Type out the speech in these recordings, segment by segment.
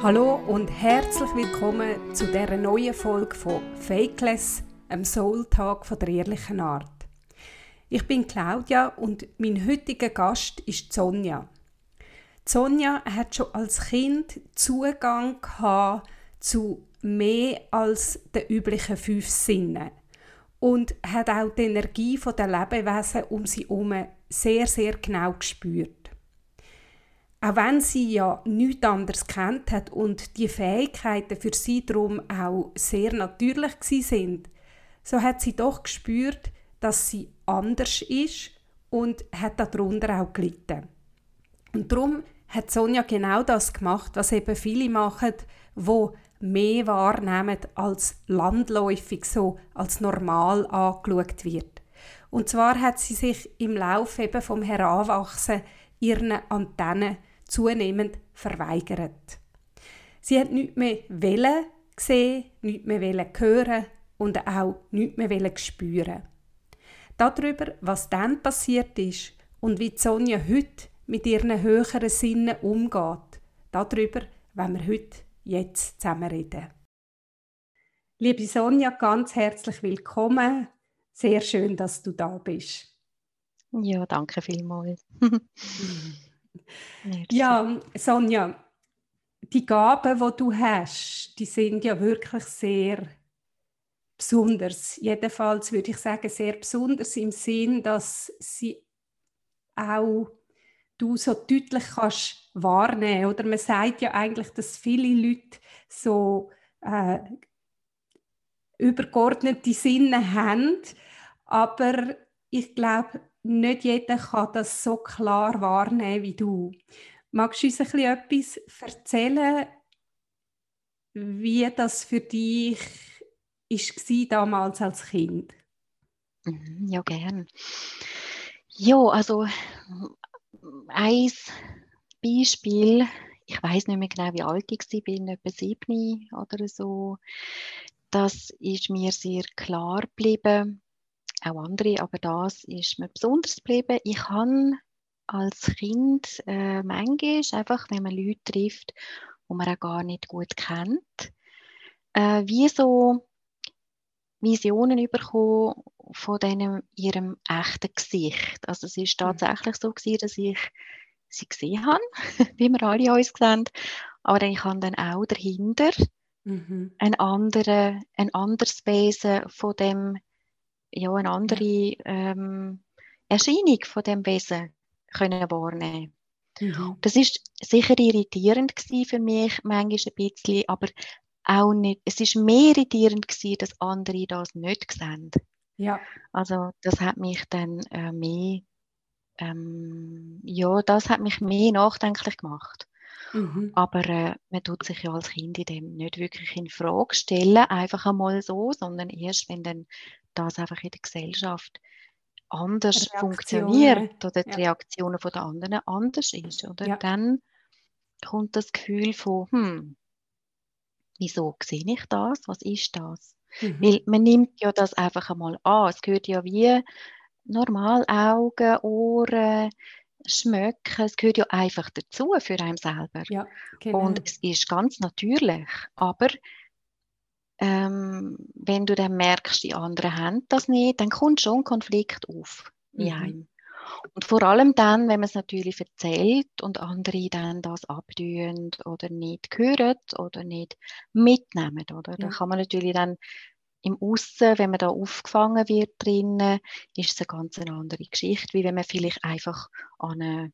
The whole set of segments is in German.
Hallo und herzlich willkommen zu dieser neuen Folge von Fakeless, einem Soul-Tag von der ehrlichen Art. Ich bin Claudia und mein heutiger Gast ist Sonja. Sonja hat schon als Kind Zugang zu mehr als den üblichen fünf Sinnen und hat auch die Energie der Lebewesen um sie herum sehr, sehr genau gespürt. Auch wenn sie ja nichts anderes kennt hat und die Fähigkeiten für sie darum auch sehr natürlich sind, so hat sie doch gespürt, dass sie anders ist und hat darunter auch gelitten. Und darum hat Sonja genau das gemacht, was eben viele machen, wo mehr wahrnehmen als landläufig so als normal angeschaut wird. Und zwar hat sie sich im Laufe eben vom Heranwachsen ihren Antennen zunehmend verweigert. Sie hat nichts mehr wollen sehen, nichts mehr wollen hören und auch nichts mehr wollen spüren. Darüber, was dann passiert ist und wie Sonja heute mit ihren höheren Sinnen umgeht, darüber wollen wir heute jetzt zusammen reden. Liebe Sonja, ganz herzlich willkommen. Sehr schön, dass du da bist. Ja, danke vielmals. ja, Sonja, die Gaben, die du hast, die sind ja wirklich sehr besonders. Jedenfalls würde ich sagen, sehr besonders im Sinn, dass sie auch du so deutlich kannst wahrnehmen. Oder man sagt ja eigentlich, dass viele Leute so äh, übergeordnete Sinne haben, aber ich glaube, nicht jeder kann das so klar wahrnehmen wie du. Magst du uns ein bisschen etwas erzählen, wie das für dich war damals als Kind? Mhm, ja, gern. Ja, also ein Beispiel, ich weiß nicht mehr genau, wie alt ich bin etwa sieben oder so. Das ist mir sehr klar geblieben auch andere, aber das ist mir besonders geblieben. Ich habe als Kind äh, manchmal einfach, wenn man Leute trifft, die man auch gar nicht gut kennt, äh, wie so Visionen bekommen von denen, ihrem echten Gesicht. Also es ist mhm. tatsächlich so gewesen, dass ich sie gesehen habe, wie wir alle uns sehen, aber ich habe dann auch dahinter mhm. ein, andere, ein anderes Wesen von dem ja, eine andere ähm, Erscheinung von dem Wesen können wahrnehmen mhm. Das ist sicher irritierend für mich, manchmal ein bisschen, aber auch nicht, es ist mehr irritierend gewesen, dass andere das nicht sehen. Ja. Also das hat mich dann äh, mehr, ähm, ja, das hat mich mehr nachdenklich gemacht. Mhm. Aber äh, man tut sich ja als Kind in dem nicht wirklich in Frage stellen, einfach einmal so, sondern erst, wenn dann das einfach in der Gesellschaft anders funktioniert oder die ja. Reaktionen von den anderen anders ist. Oder ja. dann kommt das Gefühl von, hm, wieso sehe ich das? Was ist das? Mhm. Weil man nimmt ja das einfach einmal an. Es gehört ja wie normal Augen, Ohren, Schmecken, es gehört ja einfach dazu für einen selber. Ja, genau. Und es ist ganz natürlich. Aber ähm, wenn du dann merkst, die anderen haben das nicht, dann kommt schon ein Konflikt auf. Mhm. Und vor allem dann, wenn man es natürlich erzählt und andere dann das abtun oder nicht hören oder nicht mitnehmen, oder? Ja. Dann kann man natürlich dann im Aussen, wenn man da aufgefangen wird drinnen, ist es eine ganz andere Geschichte, wie wenn man vielleicht einfach an eine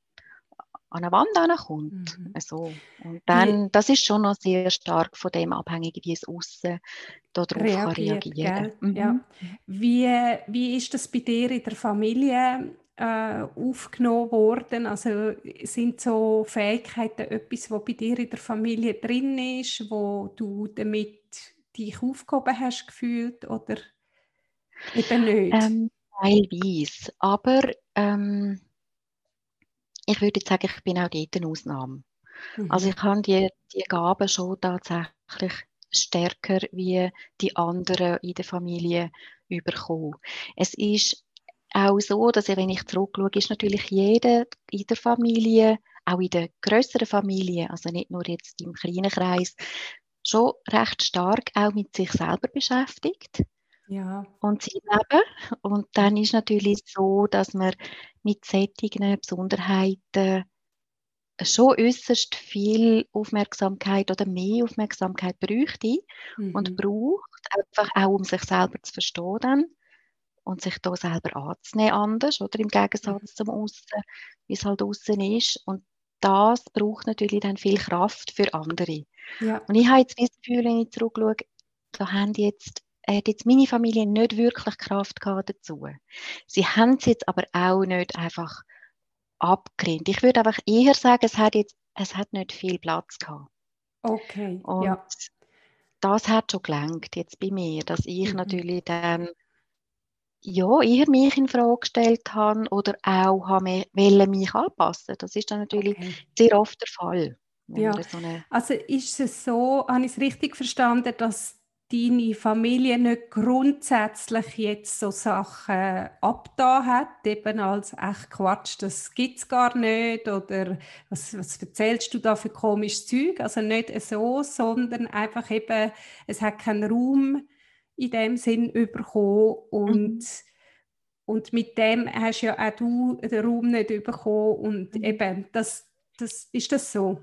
an eine Wand ankommt. Mhm. So. Und dann, das ist schon noch sehr stark von dem abhängig, wie es außen darauf reagiert, reagieren mhm. ja. wie, wie ist das bei dir in der Familie äh, aufgenommen worden? Also sind so Fähigkeiten etwas, was bei dir in der Familie drin ist, wo du damit dich aufgehoben hast gefühlt oder eben nicht? Ähm, teilweise, aber ähm, ich würde sagen, ich bin auch dort eine Ausnahme. Mhm. Also ich habe die, die Gaben schon tatsächlich stärker wie die anderen in der Familie bekommen. Es ist auch so, dass wenn ich zurückschaue, ist natürlich jeder in der Familie auch in der größeren Familie, also nicht nur jetzt im kleinen Kreis, schon recht stark auch mit sich selber beschäftigt. Ja. Und sein Leben. Und dann ist natürlich so, dass man mit solchen Besonderheiten schon äußerst viel Aufmerksamkeit oder mehr Aufmerksamkeit bräuchte mhm. und braucht, einfach auch um sich selber zu verstehen dann und sich da selber anzunehmen anders oder im Gegensatz mhm. zum Aussen, wie es halt außen ist und das braucht natürlich dann viel Kraft für andere. Ja. Und ich habe jetzt das Gefühl, wenn ich zurückschaue, da haben jetzt hat jetzt meine Familie nicht wirklich Kraft gehabt dazu. Sie haben es jetzt aber auch nicht einfach abgelehnt. Ich würde einfach eher sagen, es hat jetzt, es hat nicht viel Platz gehabt. Okay, Und ja. das hat schon gelangt jetzt bei mir, dass ich mhm. natürlich dann ja, eher mich in Frage gestellt habe oder auch habe mich anpassen. Das ist dann natürlich okay. sehr oft der Fall. Ja. So also ist es so, habe ich es richtig verstanden, dass deine Familie nicht grundsätzlich jetzt so Sachen abgetan hat, eben als echt Quatsch, das gibt es gar nicht oder was, was erzählst du da für komisches Zeug? Also nicht so, sondern einfach eben, es hat keinen Raum in dem Sinn bekommen und mhm. Und mit dem hast ja auch du den Raum nicht bekommen und mhm. eben, das, das, ist das so?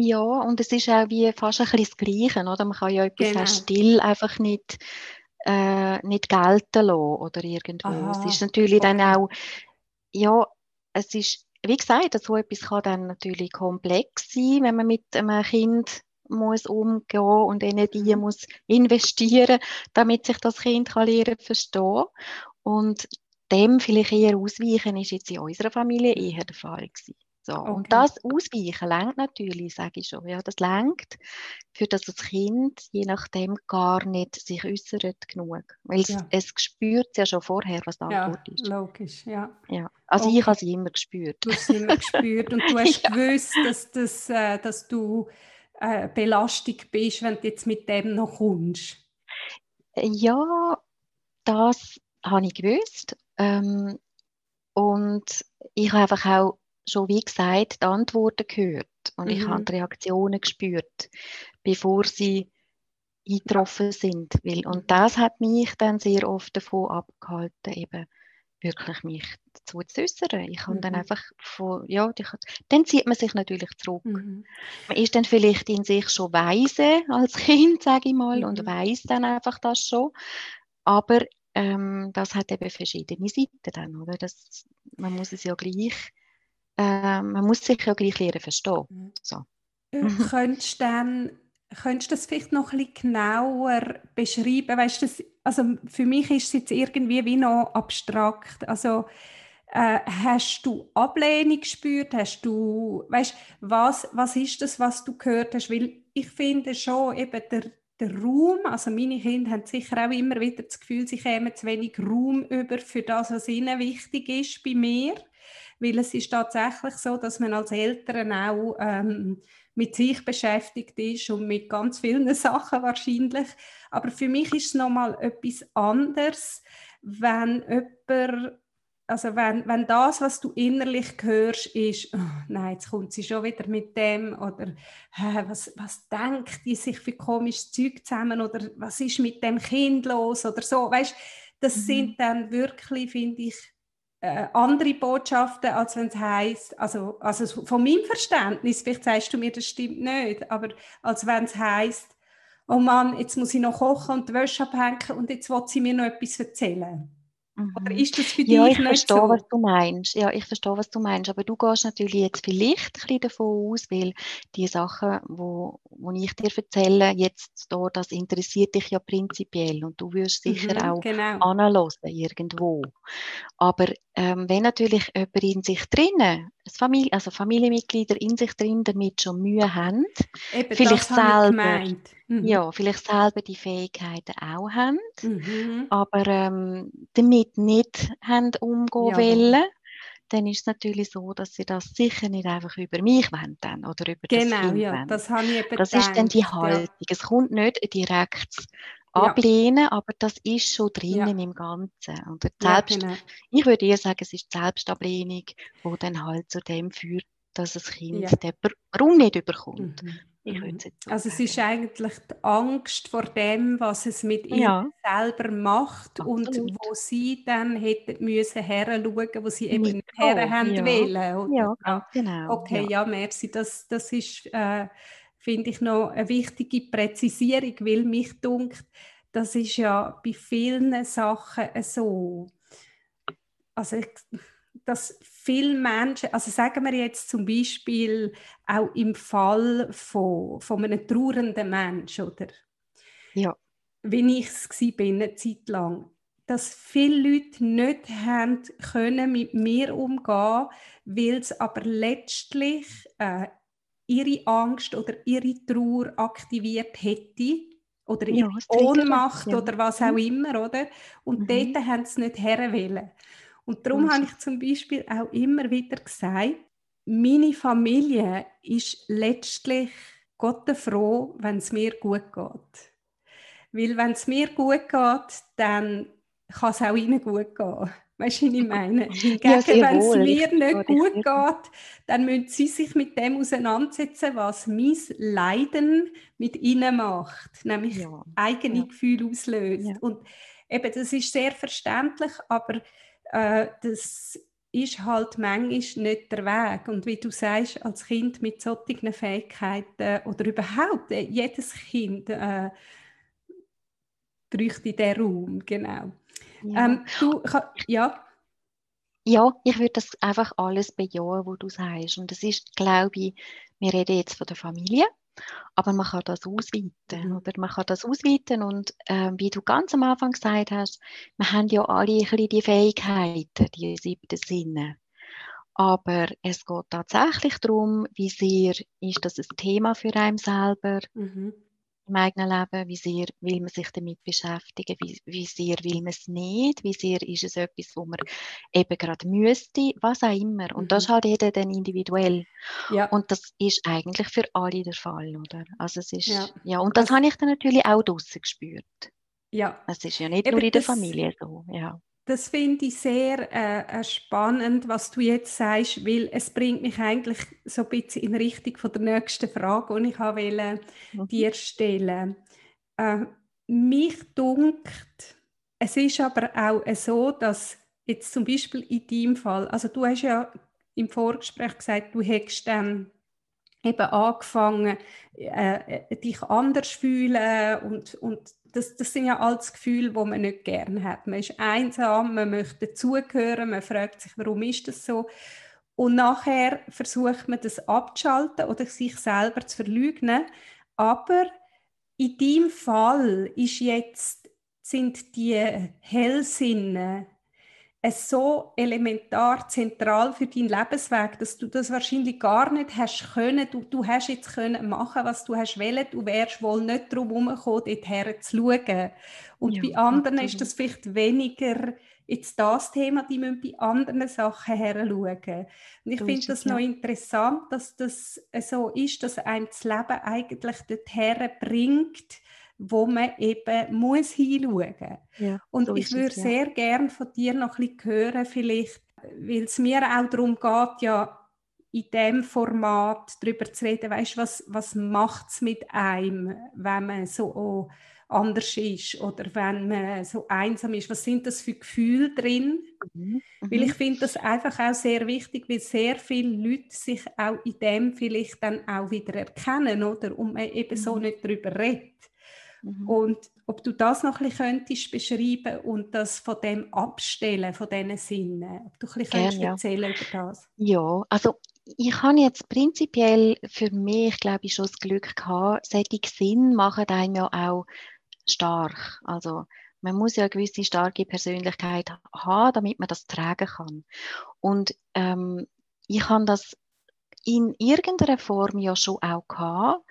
Ja, und es ist auch wie fast ein bisschen das Gleiche, oder? Man kann ja etwas genau. still einfach nicht, äh, nicht gelten lassen oder irgendwo. Aha, es ist natürlich okay. dann auch, ja, es ist, wie gesagt, so etwas kann dann natürlich komplex sein, wenn man mit einem Kind muss umgehen und Energie mhm. muss investieren, damit sich das Kind kann lernen verstehen. Und dem vielleicht eher ausweichen ist jetzt in unserer Familie eher der Fall gewesen. So. Okay. Und das Ausweichen lenkt natürlich, sage ich schon. Ja, das lenkt, für das das Kind je nachdem gar nicht sich äußert genug. Weil ja. es, es spürt ja schon vorher, was Antwort ja, ist. Logisch, ja. ja. Also okay. ich habe sie immer gespürt. Du hast sie immer gespürt und du hast ja. gewusst, dass, dass, äh, dass du äh, belastet bist, wenn du jetzt mit dem noch kommst. Ja, das habe ich gewusst. Ähm, und ich habe einfach auch schon, wie gesagt, die Antworten gehört und mhm. ich habe die Reaktionen gespürt, bevor sie eingetroffen sind. Weil, und mhm. das hat mich dann sehr oft davon abgehalten, eben wirklich mich zu äußern. Ich kann mhm. dann einfach von, ja, die, dann zieht man sich natürlich zurück. Mhm. Man ist dann vielleicht in sich schon weise als Kind, sage ich mal, mhm. und weiß dann einfach das schon. Aber ähm, das hat eben verschiedene Seiten dann, oder? Das, man muss es ja gleich, äh, man muss sich ja gleich lernen verstehen. Mhm. So. Äh, könntest du dann Könntest du das vielleicht noch ein bisschen genauer beschreiben? Weißt, das, also für mich ist es jetzt irgendwie wie noch abstrakt. Also äh, hast du Ablehnung gespürt? Hast du, weißt, was, was ist das, was du gehört hast? Weil ich finde schon eben der, der Raum, also meine Kinder haben sicher auch immer wieder das Gefühl, sie kämen zu wenig Raum über für das, was ihnen wichtig ist bei mir, weil es ist tatsächlich so, dass man als Eltern auch ähm, mit sich beschäftigt ist und mit ganz vielen Sachen wahrscheinlich. Aber für mich ist es nochmal etwas anderes, wenn jemand also wenn, wenn das, was du innerlich hörst, ist, oh, nein, jetzt kommt sie schon wieder mit dem oder was, was denkt die sich für komisches Zeug zusammen oder was ist mit dem Kind los oder so, weißt, das mhm. sind dann wirklich, finde ich, äh, andere Botschaften, als wenn es heisst, also, also von meinem Verständnis, vielleicht sagst du mir, das stimmt nicht, aber als wenn es heisst, oh Mann, jetzt muss ich noch kochen und die Wäsche abhängen und jetzt will sie mir noch etwas erzählen. Oder ist das für dich ja, ich verstehe, so? was du meinst. Ja, ich verstehe, was du meinst. Aber du gehst natürlich jetzt vielleicht ein bisschen davon aus, weil die Sachen, wo, wo ich dir erzähle, jetzt da, das interessiert dich ja prinzipiell und du wirst sicher mhm, auch genau. anhören irgendwo. Aber ähm, wenn natürlich jemand in sich drinnen, Familie, also Familienmitglieder in sich drin damit schon Mühe haben, Eben, vielleicht selber, mhm. ja, vielleicht selber die Fähigkeiten auch haben, mhm. aber ähm, damit nicht haben umgehen ja, wollen, dann ist es natürlich so, dass sie das sicher nicht einfach über mich wollen dann, oder über genau, das Kind ja, wollen. das habe ich eben Das gedacht, ist dann die Haltung. Ja. Es kommt nicht direkt ablehnen, ja. aber das ist schon drinnen ja. im Ganzen. Und selbst, genau. Ich würde eher sagen, es ist die Selbstablehnung, die dann halt zu dem führt, dass das Kind den Raum nicht überkommt. Mhm. Ich würde es so also es ist eigentlich die Angst vor dem, was es mit ja. ihr selber macht Absolut. und wo sie dann hätten müssen heranschauen, wo sie eben nicht her haben ja. wollen. Ja, ganz genau. Okay, ja, ja merci. Das, das ist, äh, finde ich, noch eine wichtige Präzisierung, weil mich dunkt, das ist ja bei vielen Sachen so. Also ich, dass viele Menschen, also sagen wir jetzt zum Beispiel auch im Fall von, von einem trauernden Menschen, oder? Ja. Wie ich es bin, eine Zeit lang, dass viele Leute nicht haben können mit mir umgehen, weil es aber letztlich äh, ihre Angst oder ihre Trauer aktiviert hätte oder ihre ja, Ohnmacht ja. oder was auch mhm. immer, oder? Und mhm. dort haben sie nicht herwählen. Und darum habe ich zum Beispiel auch immer wieder gesagt, meine Familie ist letztlich Gott froh, wenn es mir gut geht. Weil wenn es mir gut geht, dann kann es auch ihnen gut gehen. Weißt du, was ich meine? Hingegen, ja, wenn es mir nicht gut geht, dann müssen sie sich mit dem auseinandersetzen, was mein Leiden mit ihnen macht, nämlich ja. eigene ja. Gefühle auslöst. Und eben, das ist sehr verständlich, aber äh, das ist halt manchmal nicht der Weg. Und wie du sagst, als Kind mit solchen Fähigkeiten oder überhaupt äh, jedes Kind äh, bräuchte diesen Raum, genau. Ja. Ähm, du, ja? Ja, ich würde das einfach alles bejahen, was du sagst. Und das ist, glaube ich, wir reden jetzt von der Familie, aber man kann das ausweiten. Mhm. Oder man kann das ausweiten und äh, wie du ganz am Anfang gesagt hast, wir haben ja alle ein bisschen die Fähigkeiten, die siebten Sinne. Aber es geht tatsächlich darum, wie sehr ist das ein Thema für einen selber. Mhm im eigenen Leben, wie sehr will man sich damit beschäftigen, wie, wie sehr will man es nicht, wie sehr ist es etwas, wo man eben gerade müsste, was auch immer. Und mhm. das ist halt jeder dann individuell. Ja. Und das ist eigentlich für alle der Fall, oder? Also es ist, ja, ja und das, das habe ich dann natürlich auch draussen gespürt. Ja. Es ist ja nicht eben nur in der Familie so, ja. Das finde ich sehr äh, äh, spannend, was du jetzt sagst, weil es bringt mich eigentlich so ein bisschen in Richtung von der nächsten Frage, die ich wollte, mhm. dir stellen. Äh, mich dunkt, es ist aber auch so, dass jetzt zum Beispiel in deinem Fall, also du hast ja im Vorgespräch gesagt, du hättest dann eben angefangen, äh, äh dich anders fühlen und, und das, das sind ja alles Gefühle, die man nicht gerne hat. Man ist einsam, man möchte dazugehören, man fragt sich, warum ist das so? Und nachher versucht man das abzuschalten oder sich selber zu verleugnen. Aber in deinem Fall ist jetzt, sind die Hellsinne so elementar zentral für deinen Lebensweg, dass du das wahrscheinlich gar nicht hast können. Du, du hast jetzt können machen, was du hast wollen. Du wärst wohl nicht darum herumgekommen, dorthin zu schauen. Und ja, bei anderen absolut. ist das vielleicht weniger jetzt das Thema, die müssen bei anderen Sachen her schauen. Und ich finde das ja. noch interessant, dass das so ist, dass einem das Leben eigentlich dorthin bringt, wo man eben muss hinschauen muss. Ja, und so ich würde ja. sehr gerne von dir noch ein bisschen hören, vielleicht, weil es mir auch darum geht, ja, in diesem Format darüber zu reden, weißt, was, was macht es mit einem, wenn man so anders ist oder wenn man so einsam ist. Was sind das für Gefühle drin? Mhm. Weil ich mhm. finde das einfach auch sehr wichtig, weil sehr viele Leute sich auch in dem vielleicht dann auch wieder erkennen, oder? Und man eben mhm. so nicht darüber redet. Mhm. Und ob du das noch ein bisschen könntest beschreiben und das von dem abstellen, von diesen Sinnen. Ob du ein bisschen Gern, ja. erzählen über das. Ja, also ich habe jetzt prinzipiell für mich, glaube ich, schon das Glück gehabt, solche Sinn machen einem ja auch stark. Also man muss ja eine gewisse starke Persönlichkeit haben, damit man das tragen kann. Und ähm, ich habe das in irgendeiner Form ja schon auch gehabt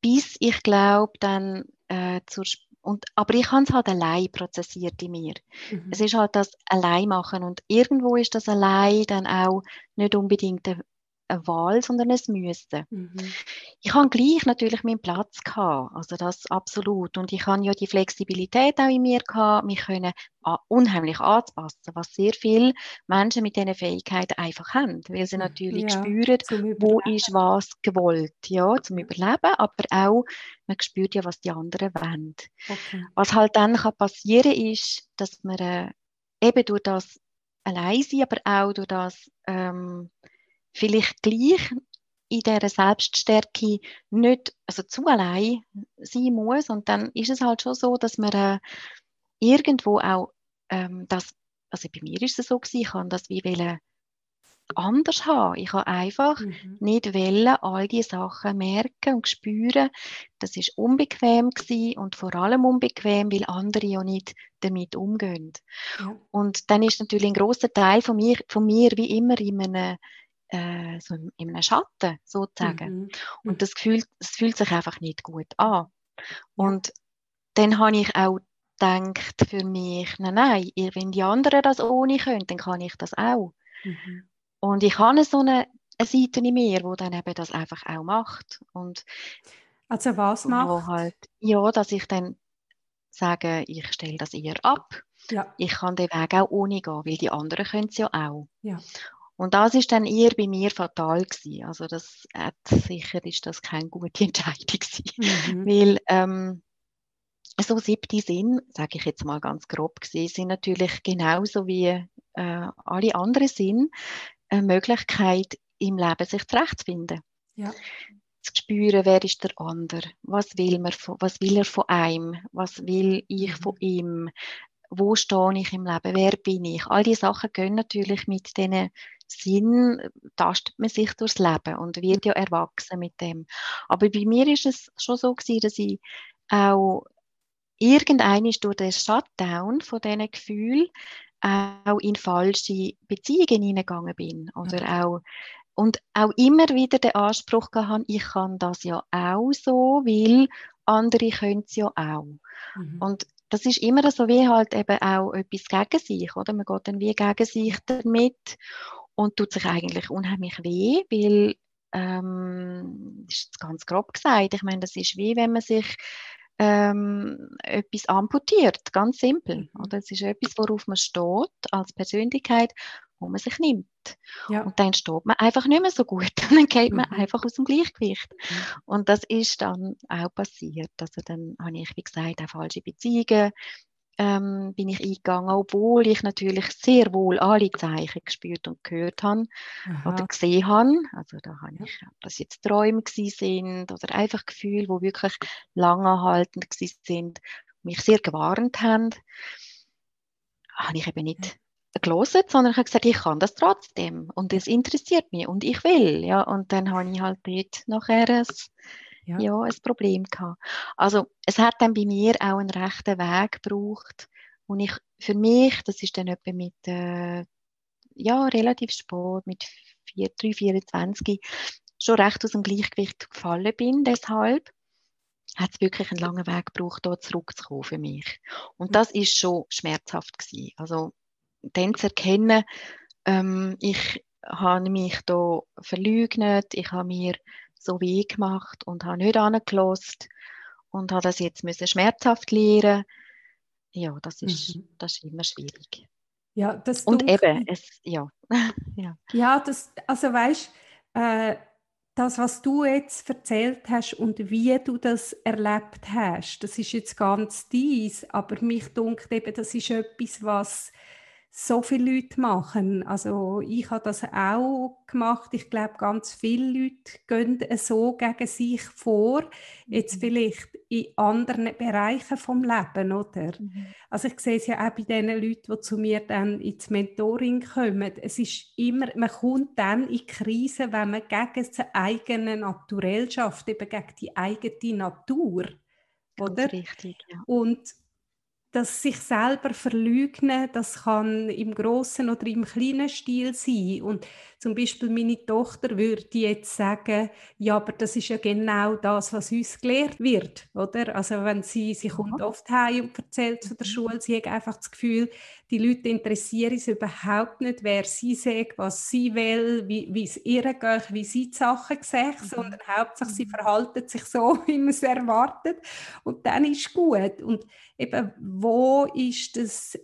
bis ich glaube dann äh, zur und, aber ich habe es halt allein prozessiert in mir. Mhm. Es ist halt das allein machen und irgendwo ist das allein dann auch nicht unbedingt eine, eine Wahl, sondern es müsste. Mhm. ich habe gleich natürlich meinen Platz gehabt, also das absolut. Und ich habe ja die Flexibilität auch in mir gehabt, mich können unheimlich anzupassen, was sehr viele Menschen mit diesen Fähigkeiten einfach haben, weil sie natürlich ja, spüren, wo ist was gewollt, ja, zum Überleben, aber auch, man spürt ja, was die anderen wollen. Okay. Was halt dann kann passieren ist, dass man äh, eben durch das allein sein, aber auch durch das ähm, vielleicht gleich in dieser Selbststärke nicht also zu allein sein muss. Und dann ist es halt schon so, dass man äh, irgendwo auch ähm, das, also bei mir ist es so gewesen, ich kann das wie wollen anders haben. Ich habe einfach mhm. nicht wollen, all die Sachen merken und spüren. Das ist unbequem gewesen und vor allem unbequem, weil andere ja nicht damit umgehen. Ja. Und dann ist natürlich ein großer Teil von mir, von mir wie immer in einem äh, so in einem Schatten sozusagen. Mhm. Und mhm. das, Gefühl, das fühlt sich einfach nicht gut an. Und dann habe ich auch gedacht für mich, nein, nein, wenn die anderen das ohne können, dann kann ich das auch. Mhm. Und ich habe so eine, eine Seite in mir, wo dann eben das einfach auch macht. Und also was macht? Halt, ja, dass ich dann sage, ich stelle das eher ab. Ja. Ich kann den Weg auch ohne gehen, weil die anderen können es ja auch. Ja. Und das ist dann eher bei mir fatal gewesen. Also das hat, sicher ist das keine gute Entscheidung gewesen. Mhm. Weil ähm, so siebte Sinn, sage ich jetzt mal ganz grob gesehen, sind natürlich genauso wie äh, alle anderen Sinn eine Möglichkeit im Leben sich zurechtzufinden. Ja. Zu spüren, wer ist der andere, was will, man, was will er von einem, was will ich von mhm. ihm, wo stehe ich im Leben, wer bin ich. All diese Sachen gehen natürlich mit diesen Sinn tastet man sich durchs Leben und wird ja erwachsen mit dem. Aber bei mir ist es schon so gewesen, dass ich auch irgendein durch den Shutdown von diesen Gefühlen auch in falsche Beziehungen hineingegangen bin oder ja. auch und auch immer wieder den Anspruch gehabt, ich kann das ja auch so, weil andere können es ja auch. Mhm. Und das ist immer so wie halt eben auch etwas gegen sich, oder? Man geht dann wie gegen sich damit und tut sich eigentlich unheimlich weh, weil ähm, das ist jetzt ganz grob gesagt. Ich meine, das ist wie wenn man sich ähm, etwas amputiert, ganz simpel. Oder es ist etwas, worauf man steht als Persönlichkeit, wo man sich nimmt. Ja. Und dann steht man einfach nicht mehr so gut. Dann geht man mhm. einfach aus dem Gleichgewicht. Mhm. Und das ist dann auch passiert. Also dann habe ich, wie gesagt, auch falsche Beziehungen ähm, bin ich eingegangen, obwohl ich natürlich sehr wohl alle Zeichen gespürt und gehört habe Aha. oder gesehen habe. Also da habe ich, ob das jetzt Träume sind oder einfach Gefühle, wo wirklich langanhaltend sind, mich sehr gewarnt haben, habe ich eben nicht gelesen, sondern ich habe gesagt, ich kann das trotzdem und es interessiert mich und ich will, ja. Und dann habe ich halt dort nachher ein ja. ja, ein Problem gehabt. Also es hat dann bei mir auch einen rechten Weg gebraucht und ich, für mich, das ist dann etwa mit, äh, ja, relativ spät, mit 4, 3, 24, schon recht aus dem Gleichgewicht gefallen bin, deshalb hat es wirklich einen langen Weg gebraucht, da zurückzukommen für mich. Und das ist schon schmerzhaft gewesen. Also dann zu erkennen, ähm, ich habe mich da verleugnet, ich habe mir so weh gemacht und habe nicht angelost und habe das jetzt müssen schmerzhaft lernen. Ja, das ist, mhm. das ist immer schwierig. Ja, das und eben, es, ja. ja. Ja, das, also weißt äh, das, was du jetzt erzählt hast und wie du das erlebt hast, das ist jetzt ganz dies, aber mich dunkelt eben, das ist etwas, was so viele Leute machen. Also ich habe das auch gemacht. Ich glaube, ganz viele Leute gehen so gegen sich vor. Jetzt mhm. vielleicht in anderen Bereichen vom Leben, oder? Mhm. Also ich sehe es ja auch bei den Leuten, die zu mir dann ins Mentoring kommen. Es ist immer, man kommt dann in Krisen, wenn man gegen seine eigene Naturell schafft, eben gegen die eigene Natur. Oder? richtig, ja. Und das sich selber verlügnen, das kann im großen oder im kleinen Stil sein. Und zum Beispiel meine Tochter würde jetzt sagen, ja, aber das ist ja genau das, was uns gelehrt wird, oder? Also wenn sie, sie kommt oft heim und erzählt von der mhm. Schule, sie hat einfach das Gefühl, die Leute interessieren es überhaupt nicht, wer sie sagt, was sie will, wie, es ihr geht, wie sie die Sachen sehen, mhm. sondern hauptsächlich sie mhm. verhalten sich so, wie man es erwartet und dann ist gut. Und eben, wo ist das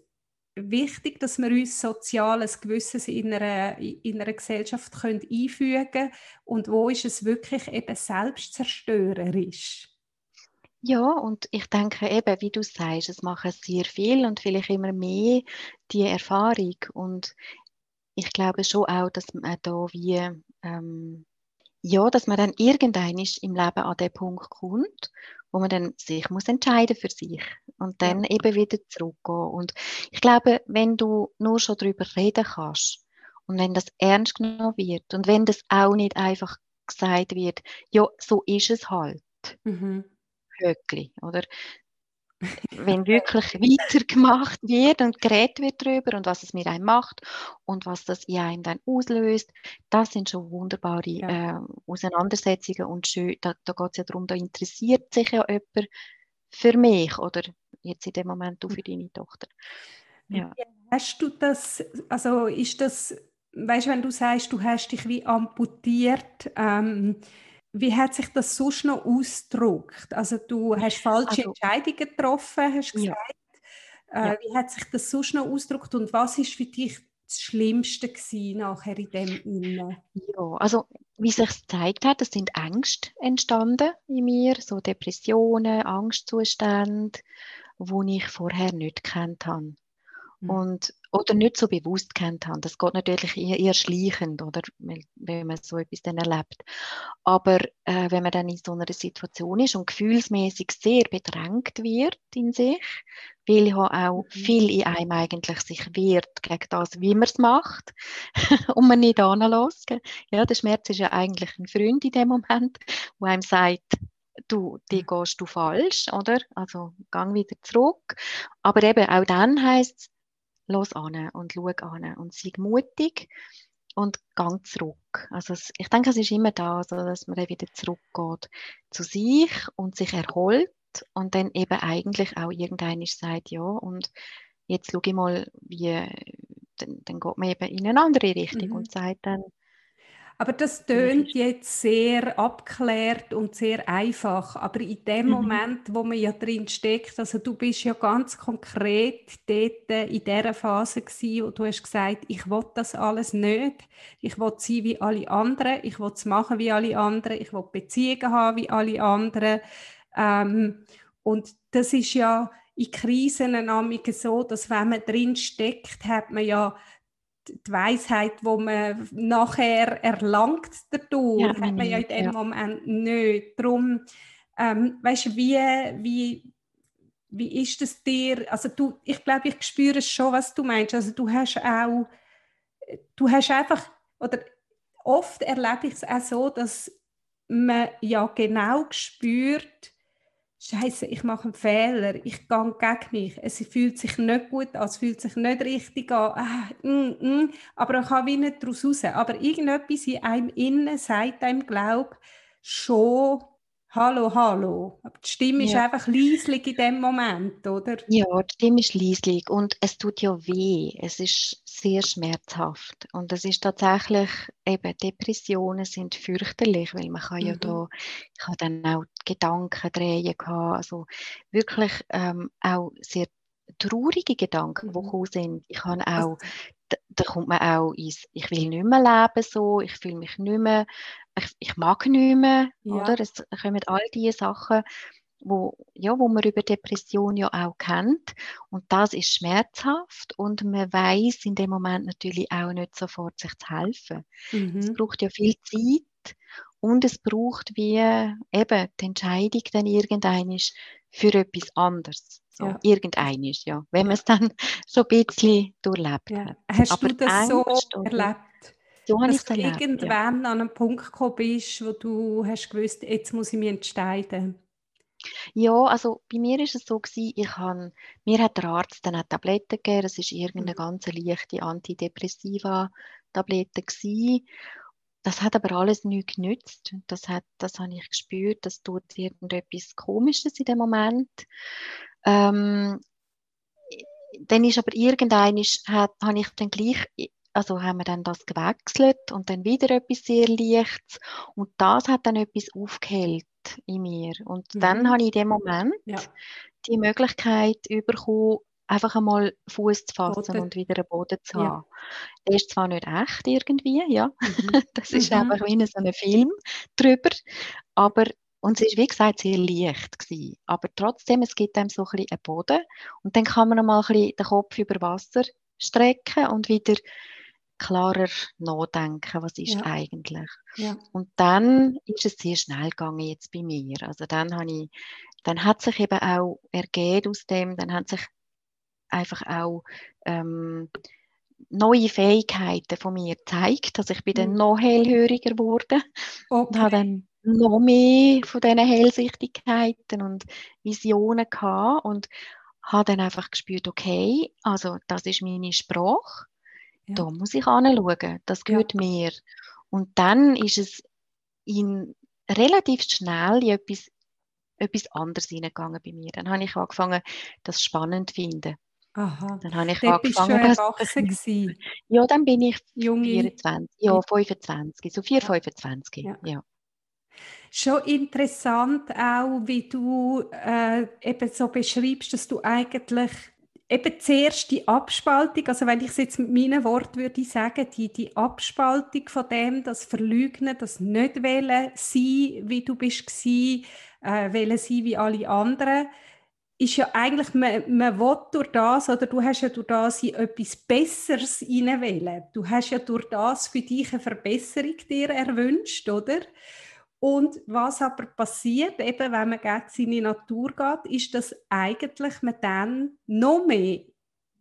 wichtig, dass wir uns soziales Gewisses in einer, in einer Gesellschaft können einfügen können und wo ist es wirklich eben selbstzerstörerisch? Ja, und ich denke eben, wie du sagst, es machen sehr viel und vielleicht immer mehr die Erfahrung. Und ich glaube schon auch, dass man da wie, ähm, ja, dass man dann irgendein im Leben an den Punkt kommt, wo man dann sich muss entscheiden für sich und dann eben wieder zurückgehen. Und ich glaube, wenn du nur schon darüber reden kannst und wenn das ernst genommen wird und wenn das auch nicht einfach gesagt wird, ja, so ist es halt. Mhm. Höckli, oder? Wenn wirklich weitergemacht wird und geredet wird darüber und was es mit einem macht und was das in einem dann auslöst, das sind schon wunderbare ja. äh, Auseinandersetzungen und schön, da, da geht es ja darum, da interessiert sich ja jemand für mich oder jetzt in dem Moment du für deine Tochter. Ja. Hast du das, also ist das, weißt du, wenn du sagst, du hast dich wie amputiert, ähm, wie hat sich das sonst noch ausgedrückt? Also du hast falsche also, Entscheidungen getroffen, hast du gesagt. Ja. Äh, ja. Wie hat sich das sonst noch ausgedrückt und was ist für dich das Schlimmste gewesen nachher in dem Innen? Ja, also wie sich gezeigt hat, es sind Ängste entstanden in mir, so Depressionen, Angstzustände, die ich vorher nicht kennt habe. Mhm. Und oder nicht so bewusst kennt haben. Das geht natürlich eher, eher schleichend, oder, wenn man so etwas dann erlebt. Aber äh, wenn man dann in so einer Situation ist und gefühlsmäßig sehr bedrängt wird in sich, weil ja auch mhm. viel in einem eigentlich sich wehrt gegen das, wie man es macht und man nicht anlässt. Ja, der Schmerz ist ja eigentlich ein Freund in dem Moment, wo einem sagt, du, die mhm. gehst du falsch, oder? Also gang wieder zurück. Aber eben auch dann heißt es, los an und schau an und sei mutig und gang zurück. Also es, ich denke, es ist immer da, so dass man dann wieder zurückgeht zu sich und sich erholt und dann eben eigentlich auch irgendeiner sagt, ja, und jetzt schaue ich mal, wie, dann, dann geht man eben in eine andere Richtung mhm. und sagt dann, aber das tönt jetzt sehr abklärt und sehr einfach. Aber in dem mhm. Moment, wo man ja drin steckt, also du bist ja ganz konkret dort in dieser Phase gewesen, wo du hast gesagt, ich will das alles nicht. Ich will sein wie alle anderen. Ich will es machen wie alle anderen. Ich will Beziehungen haben wie alle anderen. Ähm, und das ist ja in Krisen so, dass wenn man drin steckt, hat man ja die Weisheit, wo man nachher erlangt dadurch, ja, hat man ja in dem ja. Moment nicht. Darum, ähm, weißt du, wie, wie, wie ist es dir? Also du, ich glaube, ich spüre schon, was du meinst. Also du hast auch, du hast einfach, oder oft erlebe ich es auch so, dass man ja genau spürt, Scheiße, ich mache einen Fehler, ich gehe gegen mich, es fühlt sich nicht gut an, es fühlt sich nicht richtig an, ah, mm, mm, aber ich kann wie nicht daraus raus. Aber irgendetwas in einem innen sagt einem, glaub, schon Hallo, hallo. Aber die Stimme ja. ist einfach leislich in dem Moment, oder? Ja, die Stimme ist leislich und es tut ja weh. Es ist sehr schmerzhaft. Und es ist tatsächlich, eben Depressionen sind fürchterlich, weil man kann mhm. ja da, ich habe dann auch Gedanken drehen gehabt, also wirklich ähm, auch sehr traurige Gedanken, mhm. die gekommen sind. Ich habe auch, da, da, kommt man auch ins, ich will nicht mehr leben so, ich fühle mich nicht mehr ich, ich mag nicht mehr, ja. oder? Es kommen all diese Sachen, wo, ja, wo man über Depression ja auch kennt. Und das ist schmerzhaft und man weiß in dem Moment natürlich auch nicht sofort, sich zu helfen. Mhm. Es braucht ja viel Zeit und es braucht wie eben die Entscheidung dann irgendein ist für etwas anderes. So, ja. Irgendein ja. Wenn man es dann so ein bisschen durchlebt ja. hat. Hast Aber du das so erlebt? Dass du irgendwann ja. an einem Punkt gekommen bist, wo du hast gewusst, jetzt muss ich mich entscheiden. Ja, also bei mir ist es so gewesen, ich han, mir hat der Arzt dann eine Tablette gegeben, das ist irgendeine mhm. ganz leichte Antidepressiva Tabletten gewesen. Das hat aber alles nichts genützt. Das, hat, das habe ich gespürt, das tut irgendetwas Komisches in dem Moment. Ähm, dann ist aber irgendein, habe ich dann gleich, also haben wir dann das gewechselt und dann wieder etwas sehr Leichtes und das hat dann etwas aufgehellt in mir. Und mhm. dann habe ich in dem Moment ja. die Möglichkeit bekommen, einfach einmal Fuß zu fassen Boden. und wieder einen Boden zu haben. Ja. Der ist zwar nicht echt irgendwie, ja, mhm. das ist mhm. einfach wie in so einem Film drüber, aber und es ist wie gesagt sehr leicht gewesen. aber trotzdem es gibt einem so ein bisschen einen Boden und dann kann man mal ein bisschen den Kopf über Wasser strecken und wieder klarer nachdenken, was ist ja. eigentlich. Ja. Und dann ist es sehr schnell gegangen jetzt bei mir. Also dann habe ich, dann hat sich eben auch ergeben aus dem, dann hat sich einfach auch ähm, neue Fähigkeiten von mir gezeigt. Also ich bin dann mhm. noch hellhöriger geworden okay. und habe dann noch mehr von diesen Hellsichtigkeiten und Visionen gehabt und habe dann einfach gespürt, okay, also das ist meine Sprache, ja. da muss ich anschauen, das gehört ja. mir. Und dann ist es in relativ schnell in etwas, etwas anderes hineingegangen bei mir. Dann habe ich angefangen, das spannend zu finden. Aha. Dann habe ich Dort angefangen. Bist du erwachsen Ja, dann bin ich Junge. 24, ja, 25, so 4, ja. 25, ja. ja. Schon interessant auch, wie du äh, eben so beschreibst, dass du eigentlich eben zuerst die Abspaltung, also wenn ich es jetzt mit meinen Worten würde sagen, die, die Abspaltung von dem, das Verlügnen, das nicht wählen sein, wie du bist gewesen, äh, wählen sein wie alle anderen, ist ja eigentlich, man, man will durch das, oder du hast ja durch das in etwas Besseres hineinwählen. Du hast ja durch das für dich eine Verbesserung dir erwünscht, oder? Und was aber passiert, eben wenn man gegen seine Natur geht, ist, dass eigentlich man dann noch mehr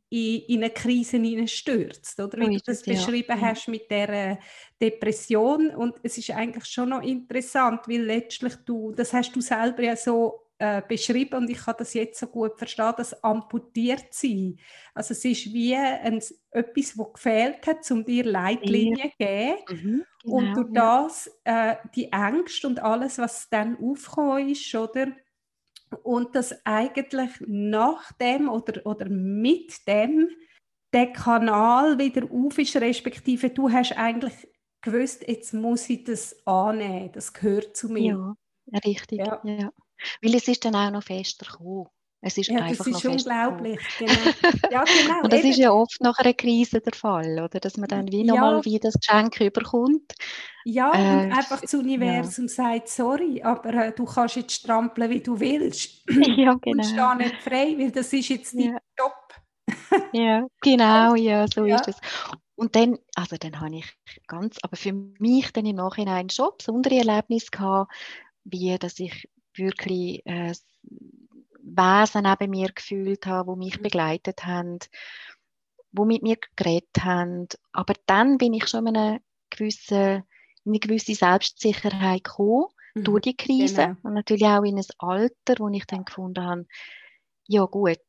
in, in eine Krise stürzt, oder wie du das beschrieben ja. Mhm. hast mit der Depression. Und es ist eigentlich schon noch interessant, weil letztlich du, das hast du selber ja so äh, beschrieben und ich kann das jetzt so gut verstehen, das amputiert sein. Also es ist wie ein, etwas, was gefehlt hat, um dir Leitlinien zu geben. Mhm, genau, und durch ja. das äh, die Ängste und alles, was dann aufgekommen ist, oder? Und das eigentlich nach dem oder, oder mit dem der Kanal wieder auf ist, respektive du hast eigentlich gewusst, jetzt muss ich das annehmen, das gehört zu mir. Ja, richtig. Ja. ja. Weil es ist dann auch noch fester gekommen. Es ist ja, einfach das ist unglaublich. Genau. Ja, genau. Und das eben. ist ja oft nach einer Krise der Fall, oder? Dass man dann wie nochmal ja. wie das Geschenk überkommt. Ja, äh, und einfach das Universum ja. sagt, sorry, aber äh, du kannst jetzt strampeln, wie du willst. Ja, genau. Und steh nicht frei, weil das ist jetzt dein Job. ja, genau, ja, so ist es. Und dann, also dann habe ich ganz, aber für mich dann im Nachhinein schon besondere Erlebnisse gehabt, wie dass ich wirklich äh, Wesen neben mir gefühlt habe, die mich mhm. begleitet haben, die mit mir geredet haben. Aber dann bin ich schon in eine gewisse, in eine gewisse Selbstsicherheit gekommen mhm. durch die Krise genau. und natürlich auch in ein Alter, wo ich dann gefunden habe, ja gut,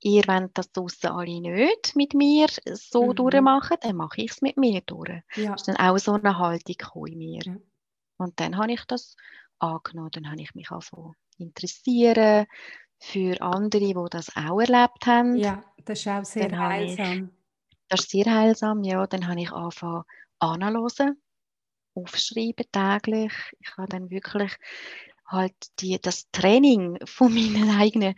ihr wollt das draussen alle nicht mit mir so mhm. durchmachen, dann mache ich es mit mir durch. Ja. Das ist dann auch so eine Haltung in mir. Ja. Und dann habe ich das angenommen. Dann habe ich mich also interessieren für andere, die das auch erlebt haben. Ja, das ist auch sehr heilsam. Ich, das ist sehr heilsam, ja. Dann habe ich angefangen anzuhören, aufschreiben täglich. Ich habe dann wirklich halt die, das Training von meinen eigenen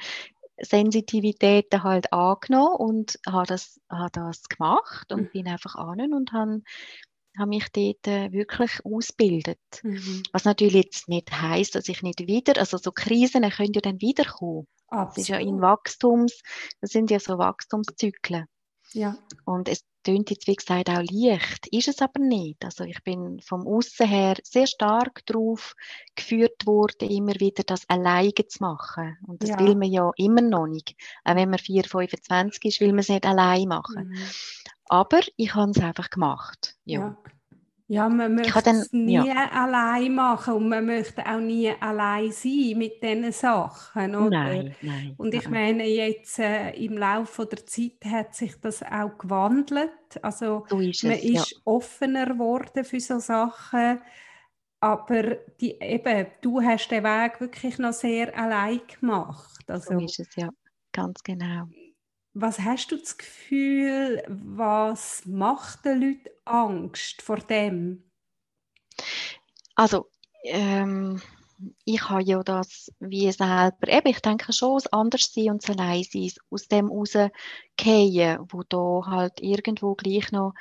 Sensitivitäten halt angenommen und habe das, habe das gemacht und mhm. bin einfach an und habe habe mich dort äh, wirklich ausgebildet. Mhm. Was natürlich jetzt nicht heißt, dass ich nicht wieder, also so Krisen können ja dann wiederkommen. Absolut. Das ist ja in Wachstums, das sind ja so Wachstumszyklen. Ja. Und es tönt jetzt, wie gesagt, auch leicht, ist es aber nicht. Also ich bin vom Aussen her sehr stark darauf geführt worden, immer wieder das alleine zu machen. Und das ja. will man ja immer noch nicht. Auch wenn man 4, 25 ist, will man es nicht allein machen. Mhm. Aber ich habe es einfach gemacht. Ja. ja. Ja, man möchte es nie ja. allein machen und man möchte auch nie allein sein mit diesen Sachen. Oder? Nein, nein. Und ich meine, jetzt äh, im Laufe der Zeit hat sich das auch gewandelt. Also so ist man es, ist ja. offener geworden für solche Sachen. Aber die, eben, du hast den Weg wirklich noch sehr allein gemacht. Also, so ist es, ja. Ganz genau. Was hast du das Gefühl, was macht den Leuten Angst vor dem? Also, ähm, ich habe ja das wie selber, eben, ich denke schon, das Anderssein und das Alleinsein, aus dem rausgehen, wo da halt irgendwo gleich noch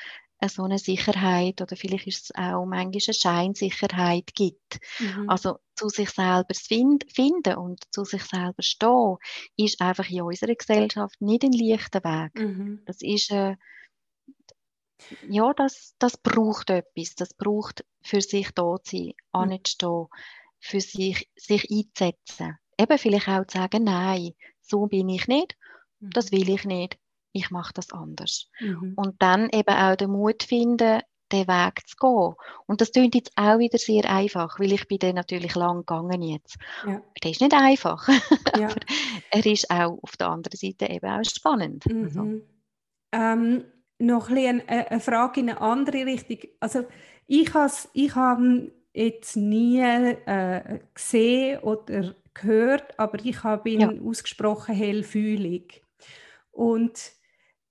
so eine Sicherheit oder vielleicht ist es auch manchmal eine Scheinsicherheit gibt. Mhm. Also zu sich selber find, finden und zu sich selber stehen, ist einfach in unserer Gesellschaft nicht ein leichter Weg. Mhm. Das ist äh, ja, das, das braucht etwas. Das braucht für sich da zu sein, mhm. anzustehen, für sich, sich einzusetzen. Eben vielleicht auch zu sagen, nein, so bin ich nicht, das mhm. will ich nicht ich mache das anders. Mhm. Und dann eben auch den Mut finden, den Weg zu gehen. Und das klingt jetzt auch wieder sehr einfach, weil ich bin dann natürlich lang gegangen jetzt. Ja. Der ist nicht einfach, ja. aber er ist auch auf der anderen Seite eben auch spannend. Mhm. Also. Ähm, noch ein eine, eine Frage in eine andere Richtung. Also ich habe ich hab jetzt nie äh, gesehen oder gehört, aber ich bin ja. ausgesprochen hellfühlig. Und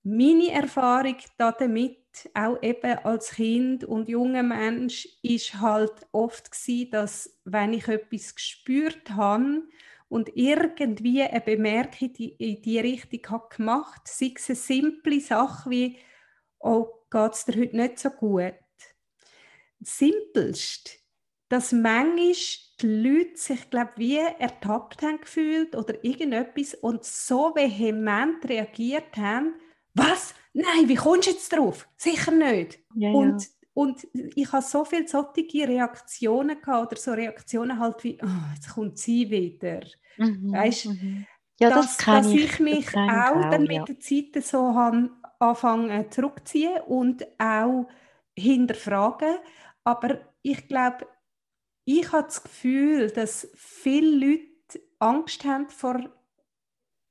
meine Erfahrung damit, auch eben als Kind und junger Mensch, ist halt oft gewesen, dass wenn ich etwas gespürt habe und irgendwie eine Bemerkung in die Richtung habe gemacht, sei es eine simple Sache wie «Oh, geht es dir heute nicht so gut?» Simpelst, dass manchmal die Leute sich, glaube wie ertappt haben gefühlt oder irgendetwas und so vehement reagiert haben, was? Nein, wie kommst du jetzt drauf? Sicher nicht. Ja, und, ja. und ich habe so viele solche Reaktionen gehabt, oder so Reaktionen halt wie, oh, jetzt kommt sie wieder. Mhm, weißt, mhm. Ja, dass, das dass ich, ich mich das auch, auch dann mit der Zeit so habe anfangen zurückziehen und auch hinterfragen. Aber ich glaube, ich habe das Gefühl, dass viele Leute Angst haben vor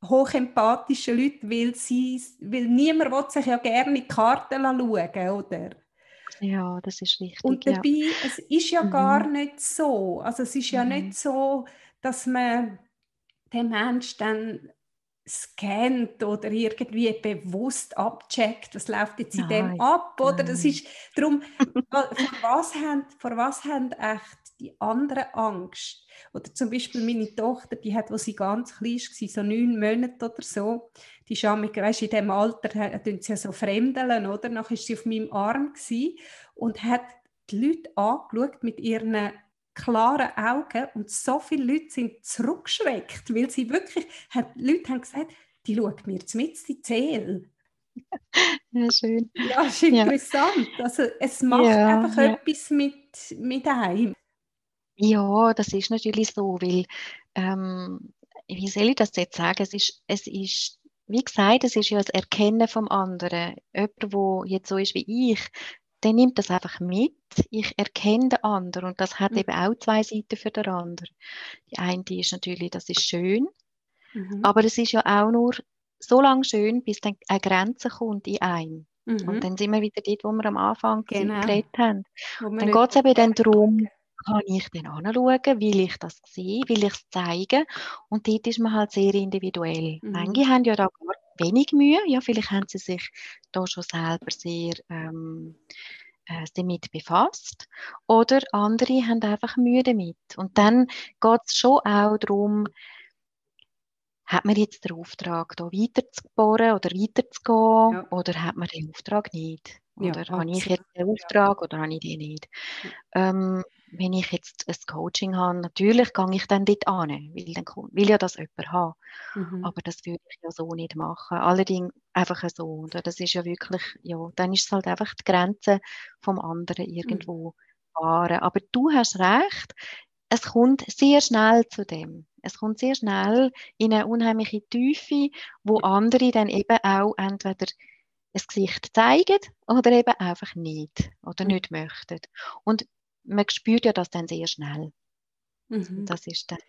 hochempathische Leute, weil, sie, weil niemand will sich ja gerne in die Karten schauen oder? Ja, das ist richtig. Und dabei, ja. es ist ja mhm. gar nicht so. Also es ist ja mhm. nicht so, dass man den Menschen dann scannt oder irgendwie bewusst abcheckt, was läuft jetzt in dem ab, oder? Nein. Das ist darum, vor was haben, vor was haben echt die anderen Angst. Oder zum Beispiel meine Tochter, die hat, als sie ganz klein war, so neun Monate oder so, die ist weißt, in diesem Alter, tun sie ja so fremdeln, oder? Dann war sie auf meinem Arm und hat die Leute angeschaut mit ihren klaren Augen und so viele Leute sind zurückgeschreckt, weil sie wirklich, hat, Leute haben gesagt, die schaut mir mit die Zähl. Ja, schön. Ja, ist interessant. Ja. Also es macht ja, einfach ja. etwas mit, mit einem. Ja, das ist natürlich so, weil, ähm, wie soll ich das jetzt sagen? Es ist, es ist, wie gesagt, es ist ja das Erkennen vom anderen. Jemand, der jetzt so ist wie ich, der nimmt das einfach mit. Ich erkenne den anderen und das hat mhm. eben auch zwei Seiten für den anderen. Die eine ist natürlich, das ist schön, mhm. aber es ist ja auch nur so lange schön, bis dann eine Grenze kommt in einem. Mhm. Und dann sind wir wieder dort, wo wir am Anfang genau. geredet haben. Dann geht es eben dann darum, kann ich dann anschauen, will ich das sehen, will ich es zeigen und dort ist man halt sehr individuell. Mhm. Manche haben ja da gar wenig Mühe, ja, vielleicht haben sie sich da schon selber sehr ähm, äh, damit befasst. Oder andere haben einfach Mühe damit. Und dann geht es schon auch darum, hat man jetzt den Auftrag, da weiterzubohren oder weiterzugehen ja. oder hat man den Auftrag nicht? Oder ja, habe ich jetzt den Auftrag oder habe ich den nicht? Ja. Ähm, wenn ich jetzt ein Coaching habe, natürlich gehe ich dann dort an, weil, dann will ja das jemand haben. Mhm. Aber das würde ich ja so nicht machen. Allerdings einfach so. Oder? Das ist ja wirklich, ja, dann ist es halt einfach die Grenze vom anderen irgendwo mhm. wahren. Aber du hast recht, es kommt sehr schnell zu dem. Es kommt sehr schnell in eine unheimliche Tiefe, wo andere dann eben auch entweder ein Gesicht zeigen oder eben einfach nicht oder nicht möchten. Und man spürt ja das dann sehr schnell. Mhm. Das ist dann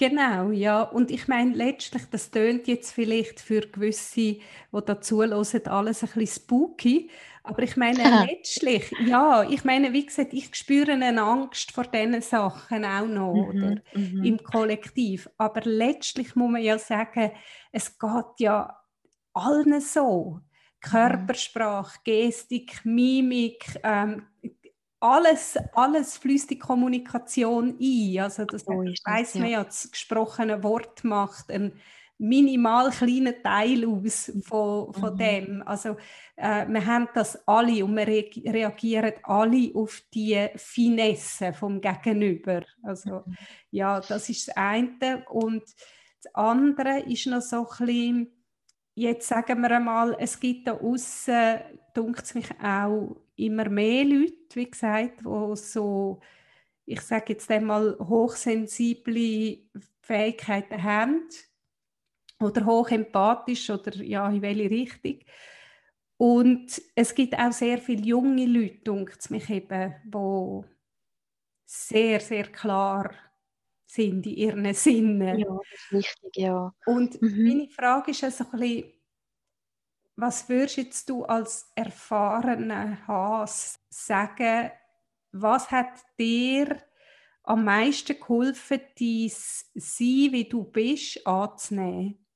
Genau, ja. Und ich meine, letztlich, das tönt jetzt vielleicht für gewisse, die dazu hören, alles ein bisschen spooky. Aber ich meine, letztlich, ja, ich meine, wie gesagt, ich spüre eine Angst vor diesen Sachen auch noch, mhm, oder? Mhm. Im Kollektiv. Aber letztlich muss man ja sagen, es geht ja allen so. Mhm. Körpersprache, Gestik, Mimik, ähm, alles, alles fließt die Kommunikation ein. Also das so weiß man ja, das gesprochene Wort macht einen minimal kleinen Teil aus von, von mhm. dem. Also äh, wir haben das alle und wir re reagieren alle auf die Finesse vom Gegenüber. Also mhm. ja, das ist das eine. Und das andere ist noch so ein bisschen, jetzt sagen wir einmal, es gibt da außen, dunkt mich auch immer mehr Leute, wie gesagt, die so, ich sage jetzt einmal, hochsensible Fähigkeiten haben oder hochempathisch oder ja, in welche Richtung. Und es gibt auch sehr viele junge Leute, denkt mich eben, die sehr, sehr klar sind in ihren Sinnen. Ja, das ist wichtig, ja. Und mhm. meine Frage ist also ein bisschen, was würdest du als erfahrener Haas sagen, was hat dir am meisten geholfen, dein Sein, wie du bist, anzunehmen?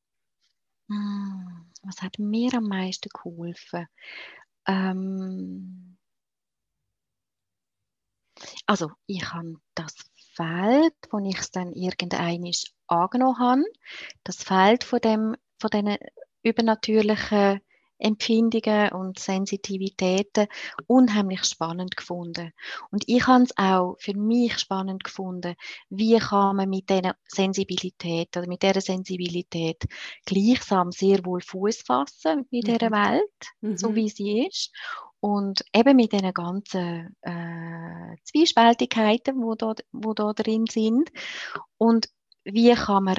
Hm, was hat mir am meisten geholfen? Ähm also, ich habe das Feld, wo ich es dann irgendeinisch angenommen habe, das Feld von dem von diesen übernatürlichen Empfindungen und Sensitivitäten unheimlich spannend gefunden. Und ich habe es auch für mich spannend gefunden, wie kann man mit dieser Sensibilität oder mit dieser Sensibilität gleichsam sehr wohl Fuß fassen in dieser mhm. Welt, mhm. so wie sie ist. Und eben mit diesen ganzen äh, Zwiespältigkeiten, wo da, wo da drin sind. Und wie kann man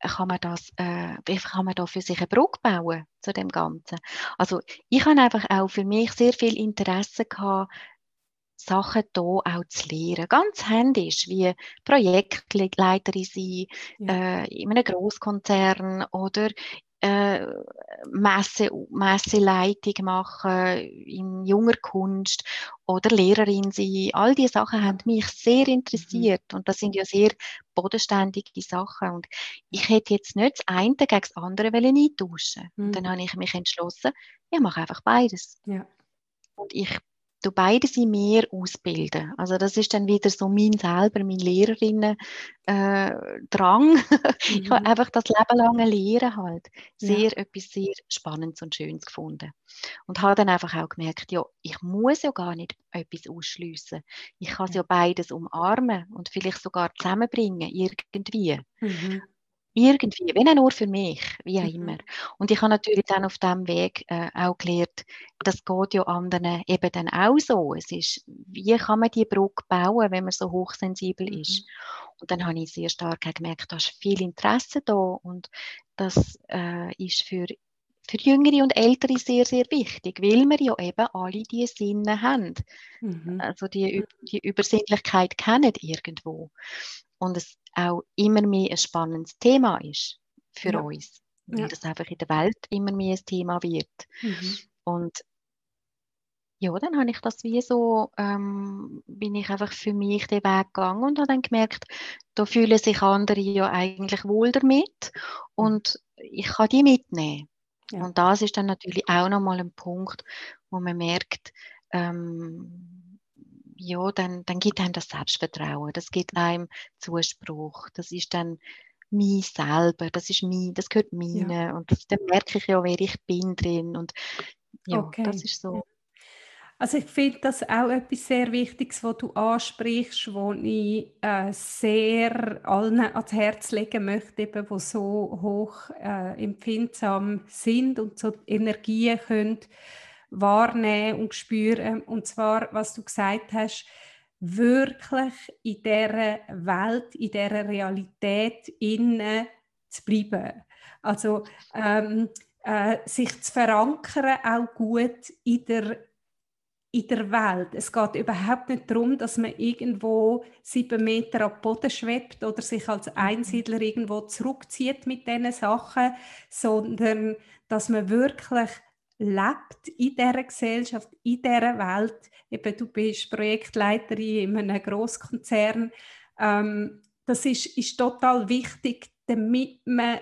kann man das, äh, wie kann man da für sich eine Brücke bauen zu dem Ganzen? Also ich habe einfach auch für mich sehr viel Interesse gehabt, Sachen hier auch zu lernen. Ganz händisch, wie Projektleiterin sein, ja. äh, in einem Großkonzern oder äh, Messe, Messeleitung machen in junger Kunst oder Lehrerin sein. All diese Sachen haben mich sehr interessiert mhm. und das sind ja sehr bodenständige Sachen. Und ich hätte jetzt nicht das eine gegen das andere eintauschen mhm. Dann habe ich mich entschlossen, ich mache einfach beides. Ja. Und ich du beides in mir ausbilden. Also das ist dann wieder so mein selber, mein Lehrerinnen äh, Drang. Mhm. ich habe einfach das Leben lang Lehren halt sehr ja. etwas sehr Spannendes und Schönes gefunden und habe dann einfach auch gemerkt, ja, ich muss ja gar nicht etwas ausschliessen. Ich kann ja. ja beides umarmen und vielleicht sogar zusammenbringen irgendwie. Mhm irgendwie, wenn auch nur für mich, wie auch mhm. immer. Und ich habe natürlich dann auf diesem Weg äh, auch gelernt, das geht ja anderen eben dann auch so. Es ist, wie kann man die Brücke bauen, wenn man so hochsensibel mhm. ist? Und dann habe ich sehr stark gemerkt, da ist viel Interesse da und das äh, ist für für Jüngere und Ältere sehr, sehr wichtig, weil wir ja eben alle diese Sinne haben. Mhm. Also die, die Übersinnlichkeit kennen irgendwo. Und es auch immer mehr ein spannendes Thema ist für ja. uns, weil ja. das einfach in der Welt immer mehr ein Thema wird. Mhm. Und ja, dann habe ich das wie so, ähm, bin ich einfach für mich den Weg gegangen und habe dann gemerkt, da fühlen sich andere ja eigentlich wohl damit und ich kann die mitnehmen. Ja. Und das ist dann natürlich auch nochmal ein Punkt, wo man merkt, ähm, ja, dann, dann gibt einem das Selbstvertrauen, das gibt einem Zuspruch, das ist dann mich selber, das ist mein, das gehört mir ja. und dann merke ich ja, wer ich bin drin und ja, okay. das ist so. Also ich finde das auch etwas sehr Wichtiges, was du ansprichst, wo ich äh, sehr allen ans Herz legen möchte, eben, die so hoch äh, empfindsam sind und so Energien können wahrnehmen und spüren. Und zwar, was du gesagt hast, wirklich in dieser Welt, in dieser Realität innen zu bleiben. Also ähm, äh, sich zu verankern, auch gut in der, in der Welt. Es geht überhaupt nicht darum, dass man irgendwo sieben Meter am Boden schwebt oder sich als mhm. Einsiedler irgendwo zurückzieht mit diesen Sachen, sondern dass man wirklich lebt in dieser Gesellschaft, in dieser Welt. Eben, du bist Projektleiterin in einem Grosskonzern. Ähm, das ist, ist total wichtig, damit man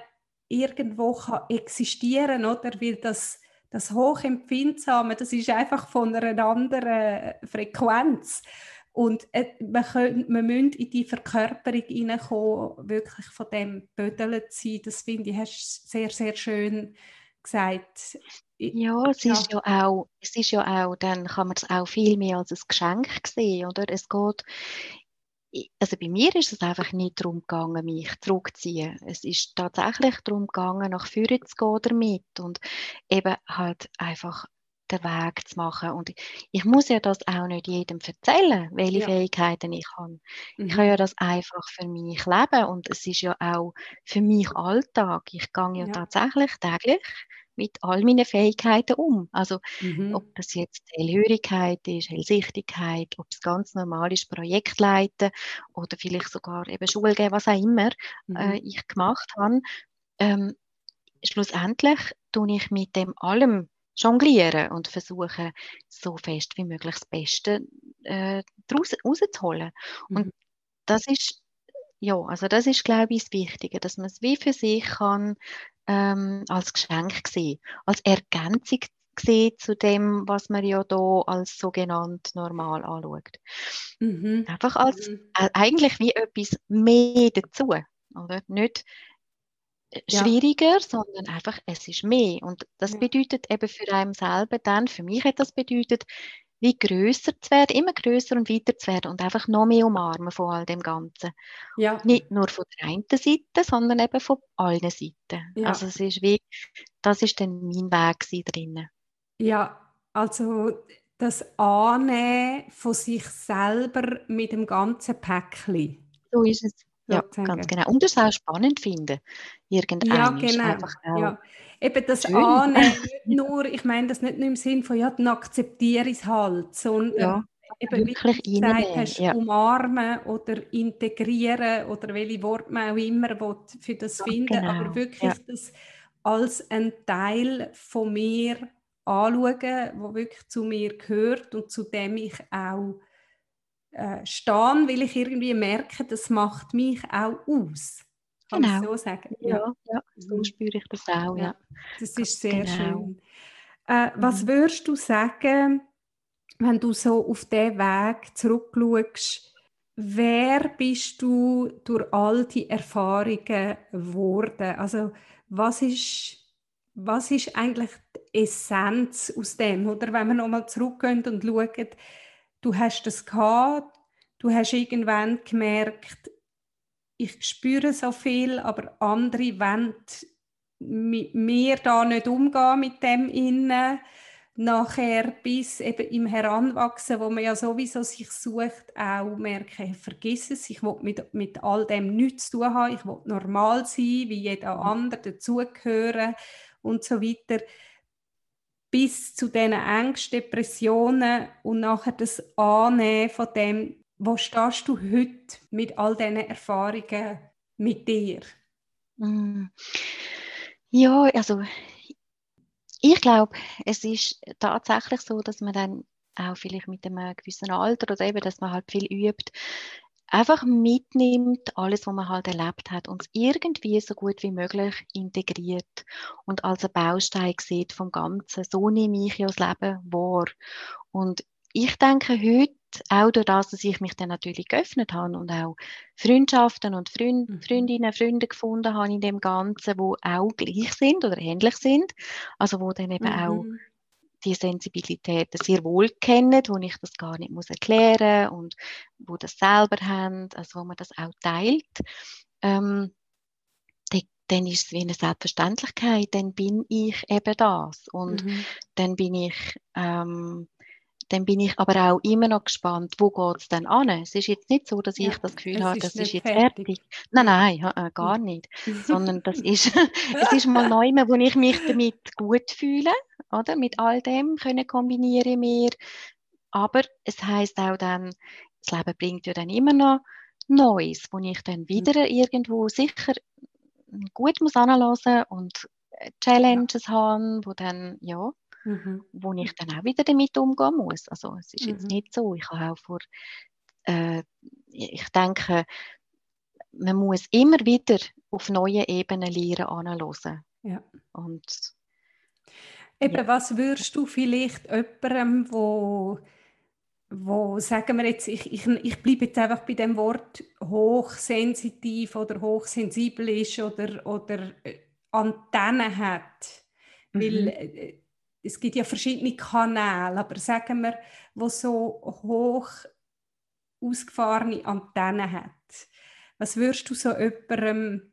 irgendwo kann existieren oder? Weil das, das Hochempfindsame, das ist einfach von einer anderen Frequenz. Und äh, man, können, man müssen in die Verkörperung hineinkommen, wirklich von dem Bödeln zu sein. Das finde ich, hast du sehr, sehr schön gesagt. Ja, es ja. ist ja auch, es ist ja auch, dann kann man es auch viel mehr als ein Geschenk sehen, oder? Es geht, also bei mir ist es einfach nicht darum gegangen, mich zurückzuziehen. Es ist tatsächlich darum gegangen, nach vorne zu gehen damit und eben halt einfach den Weg zu machen. Und ich muss ja das auch nicht jedem erzählen, welche ja. Fähigkeiten ich habe. Mhm. Ich kann ja das einfach für mich leben und es ist ja auch für mich Alltag. Ich gehe ja, ja. tatsächlich täglich mit all meinen Fähigkeiten um. Also mhm. ob das jetzt Hellhörigkeit ist, Hellsichtigkeit, ob es ganz normal ist, Projektleiten oder vielleicht sogar eben Schulgeben, was auch immer mhm. äh, ich gemacht habe. Ähm, schlussendlich tue ich mit dem allem jonglieren und versuche so fest wie möglich das Beste äh, daraus rauszuholen. Mhm. Und das ist ja, also das ist, glaube ich, das Wichtige, dass man es wie für sich kann ähm, als Geschenk sehen, als Ergänzung sehen zu dem, was man ja da als sogenannt normal anschaut. Mhm. Einfach als mhm. äh, eigentlich wie etwas mehr dazu, oder? Nicht schwieriger, ja. sondern einfach, es ist mehr. Und das bedeutet eben für einen selber dann, für mich hat das bedeutet, wie größer zu werden, immer größer und weiter zu werden und einfach noch mehr umarmen von all dem Ganzen. Ja. Nicht nur von der einen Seite, sondern eben von allen Seiten. Ja. Also es ist wie, das ist dann mein Weg drinnen. Ja, also das Annehmen von sich selber mit dem ganzen Päckchen. So ist es. Ja, ganz genau. Und das auch spannend finden. Irgendein ja, genau. Ja. Eben das Schön. Annehmen, nicht nur, ich meine das nicht nur im Sinn von, ja, dann akzeptiere ich es halt, sondern ja, eben, wie du gesagt hast, ja. umarmen oder integrieren oder welche Worte man auch immer will für das ja, finden, genau. aber wirklich das als ein Teil von mir anschauen, wo wirklich zu mir gehört und zu dem ich auch äh, stehen, weil ich irgendwie merke, das macht mich auch aus. Kann genau. ich so sagen? Ja, ja, so mhm. spüre ich das auch. Ja. Das ist sehr genau. schön. Äh, was mhm. würdest du sagen, wenn du so auf diesen Weg zurückschaust, wer bist du durch all die Erfahrungen geworden? Also was ist, was ist eigentlich die Essenz aus dem? Oder wenn wir nochmal zurückgehen und schauen, du hast das gehabt, du hast irgendwann gemerkt, ich spüre so viel, aber andere wollen mit mir da nicht umgehen mit dem innen. Nachher bis eben im Heranwachsen, wo man ja sowieso sich sucht, auch merken, vergiss es, ich will mit, mit all dem nichts zu tun haben, ich will normal sein, wie jeder andere, dazugehören und so weiter. Bis zu diesen Ängsten, Depressionen und nachher das Annehmen von dem, wo stehst du heute mit all diesen Erfahrungen mit dir? Mm. Ja, also ich glaube, es ist tatsächlich so, dass man dann auch vielleicht mit einem gewissen Alter oder eben, dass man halt viel übt, einfach mitnimmt, alles, was man halt erlebt hat und es irgendwie so gut wie möglich integriert und als ein Baustein sieht vom Ganzen. So nehme ich ja das Leben wahr. Und ich denke heute, auch durch das, dass ich mich dann natürlich geöffnet habe und auch Freundschaften und Freund, mhm. Freundinnen, Freunde gefunden habe in dem Ganzen, wo auch gleich sind oder ähnlich sind, also wo dann eben mhm. auch die Sensibilität sehr wohl kennen, wo ich das gar nicht muss erklären und wo das selber haben, also wo man das auch teilt, ähm, dann ist es wie eine Selbstverständlichkeit, dann bin ich eben das und mhm. dann bin ich ähm, dann bin ich aber auch immer noch gespannt, wo geht es denn an? Es ist jetzt nicht so, dass Ja, ich das Gefühl habe, das ist jetzt fertig. fertig. Nein, nein, äh, gar nicht. Sondern das ist, es ist mal neu, wo ich mich damit gut fühle, oder? Mit all dem können kombiniere mir. Aber es heißt auch dann, das Leben bringt ja dann immer noch Neues, wo ich dann wieder irgendwo sicher gut muss anlassen und äh, Challenges haben, wo dann, ja, Mhm. wo ich dann auch wieder damit umgehen muss. Also es ist jetzt Mhm. nicht so. Ich habe auch vor, äh, ich denke, man muss immer wieder auf neue Ebenen lernen anhören. Ja. Und Eben, was würdest du vielleicht jemandem, wo, wo sagen wir jetzt, ich, ich, ich bleibe jetzt einfach bei dem Wort hochsensitiv oder hochsensibel ist oder, oder äh, Antennen hat, weil Mhm. äh, es gibt ja verschiedene Kanäle, aber sagen wir, wo so hoch ausgefahrene Antennen hat, was würdest du so jemandem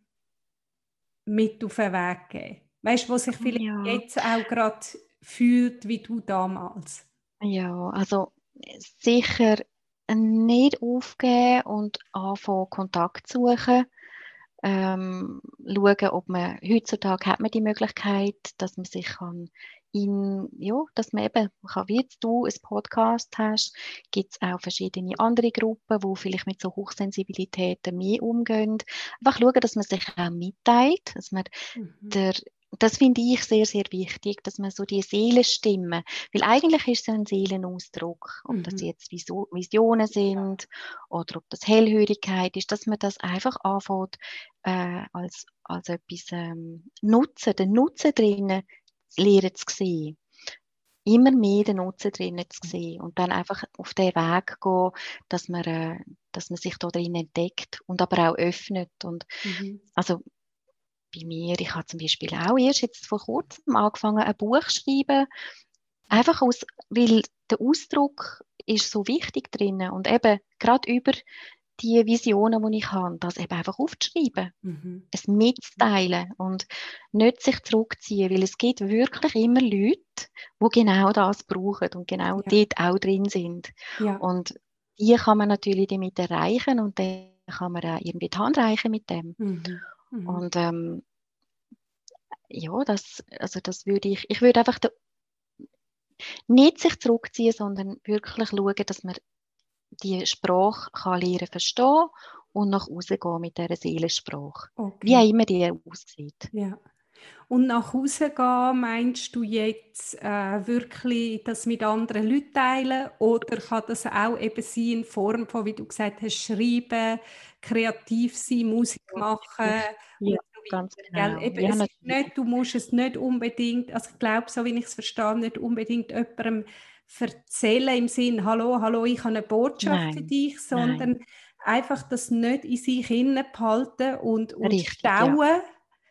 mit auf den Weg geben? Weißt du, wo sich vielleicht Ja. jetzt auch gerade fühlt wie du damals? Ja, also sicher nicht aufgeben und anfangen, Kontakt zu suchen. Ähm, schauen, ob man heutzutage hat man die Möglichkeit, dass man sich kann in, ja, dass man eben, wie jetzt du ein Podcast hast, gibt es auch verschiedene andere Gruppen, wo vielleicht mit so Hochsensibilitäten mehr umgehen. Einfach schauen, dass man sich auch mitteilt, dass man Mhm. der, das finde ich sehr, sehr wichtig, dass man so die Seelenstimme, weil eigentlich ist es ein Seelenausdruck, ob das Mhm. jetzt Visionen sind oder ob das Hellhörigkeit ist, dass man das einfach anfängt äh, als, als etwas ähm, nutzen, den Nutzen drinnen lernen zu sehen. Immer mehr den Nutzen drinnen zu sehen und dann einfach auf den Weg gehen, dass man, äh, dass man sich da drin entdeckt und aber auch öffnet und Mhm. also bei mir, ich habe zum Beispiel auch erst jetzt vor kurzem angefangen, ein Buch zu schreiben, einfach aus, weil der Ausdruck ist so wichtig drinnen und eben gerade über die Visionen, die ich habe, das eben einfach aufzuschreiben, Mhm. es mitzuteilen und nicht sich zurückziehen, weil es gibt wirklich immer Leute, die genau das brauchen und genau Ja. dort auch drin sind. Ja. Und die kann man natürlich damit erreichen und dann kann man auch irgendwie die Hand reichen mit dem. Mhm. Mhm. Und ähm, ja, das, also das würde ich, ich würde einfach nicht sich zurückziehen, sondern wirklich schauen, dass man die Sprache kann lernen verstehen und nach Hause gehen mit dieser Seelensprache. Wie auch Okay. immer die aussieht. Ja. Und nach Hause gehen, meinst du jetzt äh, wirklich das mit anderen Leuten teilen oder kann das auch eben sein in Form von, wie du gesagt hast, schreiben, kreativ sein, Musik machen Ja, ganz genau. Eben, Ja, nicht, du musst es nicht unbedingt, also ich glaube, so wie ich es verstehe, nicht unbedingt jemandem erzählen im Sinn, hallo, hallo, ich habe eine Botschaft für Nein, dich, sondern einfach das nicht in sich behalten und, und Richtig, ja. stauen,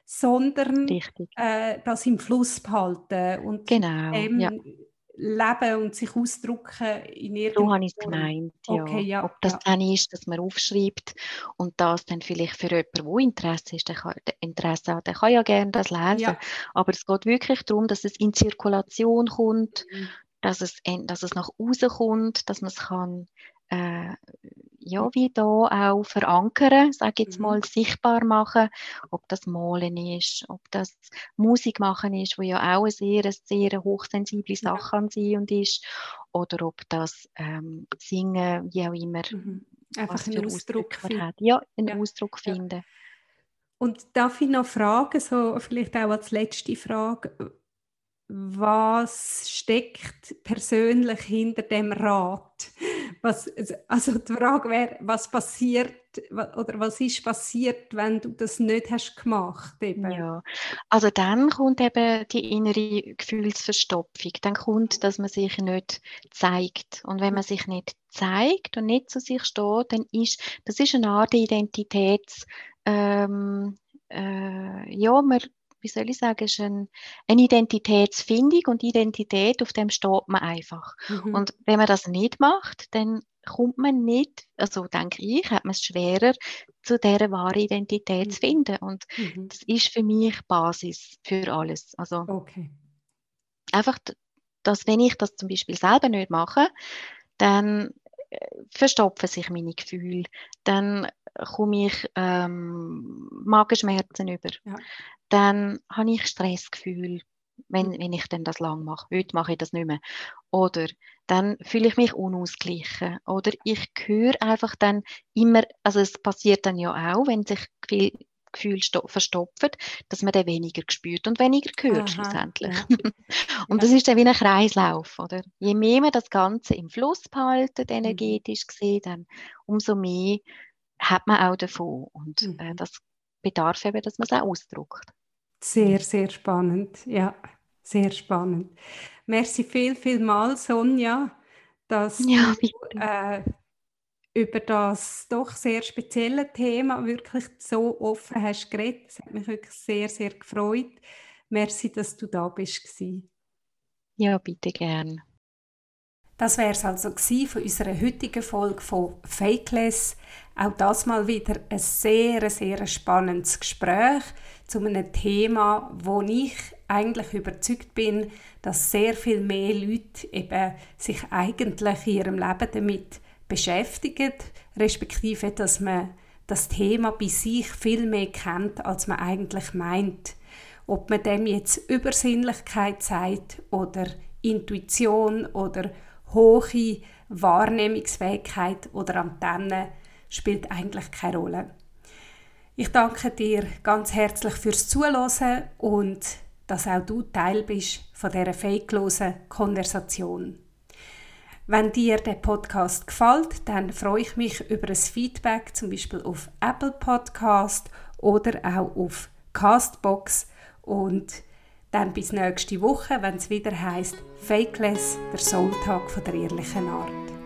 sondern Richtig. äh, das im Fluss behalten und Genau, dem ja. leben und sich ausdrücken in So irgendeiner habe ich es gemeint, Okay, ja. ja, Ob das ja. dann ist, dass man aufschreibt und das dann vielleicht für jemanden, der Interesse ist, der kann, der Interesse hat, der kann ja gerne das lesen. Ja. Aber es geht wirklich darum, dass es in Zirkulation kommt, Mhm. Dass es, dass es nach außen kommt, dass man es kann, äh, ja, wie da auch verankern, sage jetzt Mhm. mal, sichtbar machen, ob das Malen ist, ob das Musik machen ist, wo ja auch eine sehr, eine sehr hochsensible Ja. Sache an sie und ist, oder ob das ähm, Singen, wie auch immer, Mhm. Einfach einen Ausdruck finden. hat. Ja, einen Ja, Ausdruck ja. finden. Und darf ich noch fragen, so vielleicht auch als letzte Frage, was steckt persönlich hinter dem Rat? Was, also die Frage wäre, was passiert oder was ist passiert, wenn du das nicht hast gemacht eben? Ja, also dann kommt eben die innere Gefühlsverstopfung. Dann kommt, dass man sich nicht zeigt. Und wenn man sich nicht zeigt und nicht zu sich steht, dann ist das ist eine Art Identitäts, ähm, äh, ja, man, wie soll ich sagen, ist ein, eine Identitätsfindung und Identität, auf dem steht man einfach. Mhm. Und wenn man das nicht macht, dann kommt man nicht, also denke ich, hat man es schwerer, zu dieser wahren Identität zu finden. Und Mhm. das ist für mich Basis für alles. Also Okay. einfach dass wenn ich das zum Beispiel selber nicht mache, dann äh, verstopfen sich meine Gefühle, dann komme ich ähm, Magenschmerzen über, ja. Dann habe ich Stressgefühl, wenn, mhm. wenn ich dann das lang mache. Heute mache ich das nicht mehr. Oder dann fühle ich mich unausgeglichen. Oder ich höre einfach dann immer, also es passiert dann ja auch, wenn sich viel Gefühl verstopfen, dass man dann weniger spürt und weniger hört Aha, schlussendlich. Ja. und das ist dann wie ein Kreislauf, oder? Je mehr man das Ganze im Fluss behalten, mhm. energetisch gesehen, dann umso mehr hat man auch davon. Und äh, mhm. äh, das bedarf eben, dass man es auch ausdrückt. Sehr, sehr spannend, ja, sehr spannend. Merci viel, viel mal, Sonja, dass ja, du äh, über das doch sehr spezielle Thema wirklich so offen hast geredet. Das hat mich wirklich sehr, sehr gefreut. Merci, dass du da bist. Ja, bitte gern. Das wäre es also von unserer heutigen Folge von Fakeless. Auch das mal wieder ein sehr, sehr spannendes Gespräch zu einem Thema, wo ich eigentlich überzeugt bin, dass sehr viel mehr Leute eben sich eigentlich in ihrem Leben damit beschäftigen, respektive, dass man das Thema bei sich viel mehr kennt, als man eigentlich meint. Ob man dem jetzt Übersinnlichkeit sagt oder Intuition oder hohe Wahrnehmungsfähigkeit oder Antenne spielt eigentlich keine Rolle. Ich danke dir ganz herzlich fürs Zuhören und dass auch du Teil bist von dieser fakelosen Konversation. Wenn dir der Podcast gefällt, dann freue ich mich über ein Feedback, zum Beispiel auf Apple Podcast oder auch auf Castbox und dann bis nächste Woche, wenn es wieder heißt Fakeless, der Soultag von der ehrlichen Art.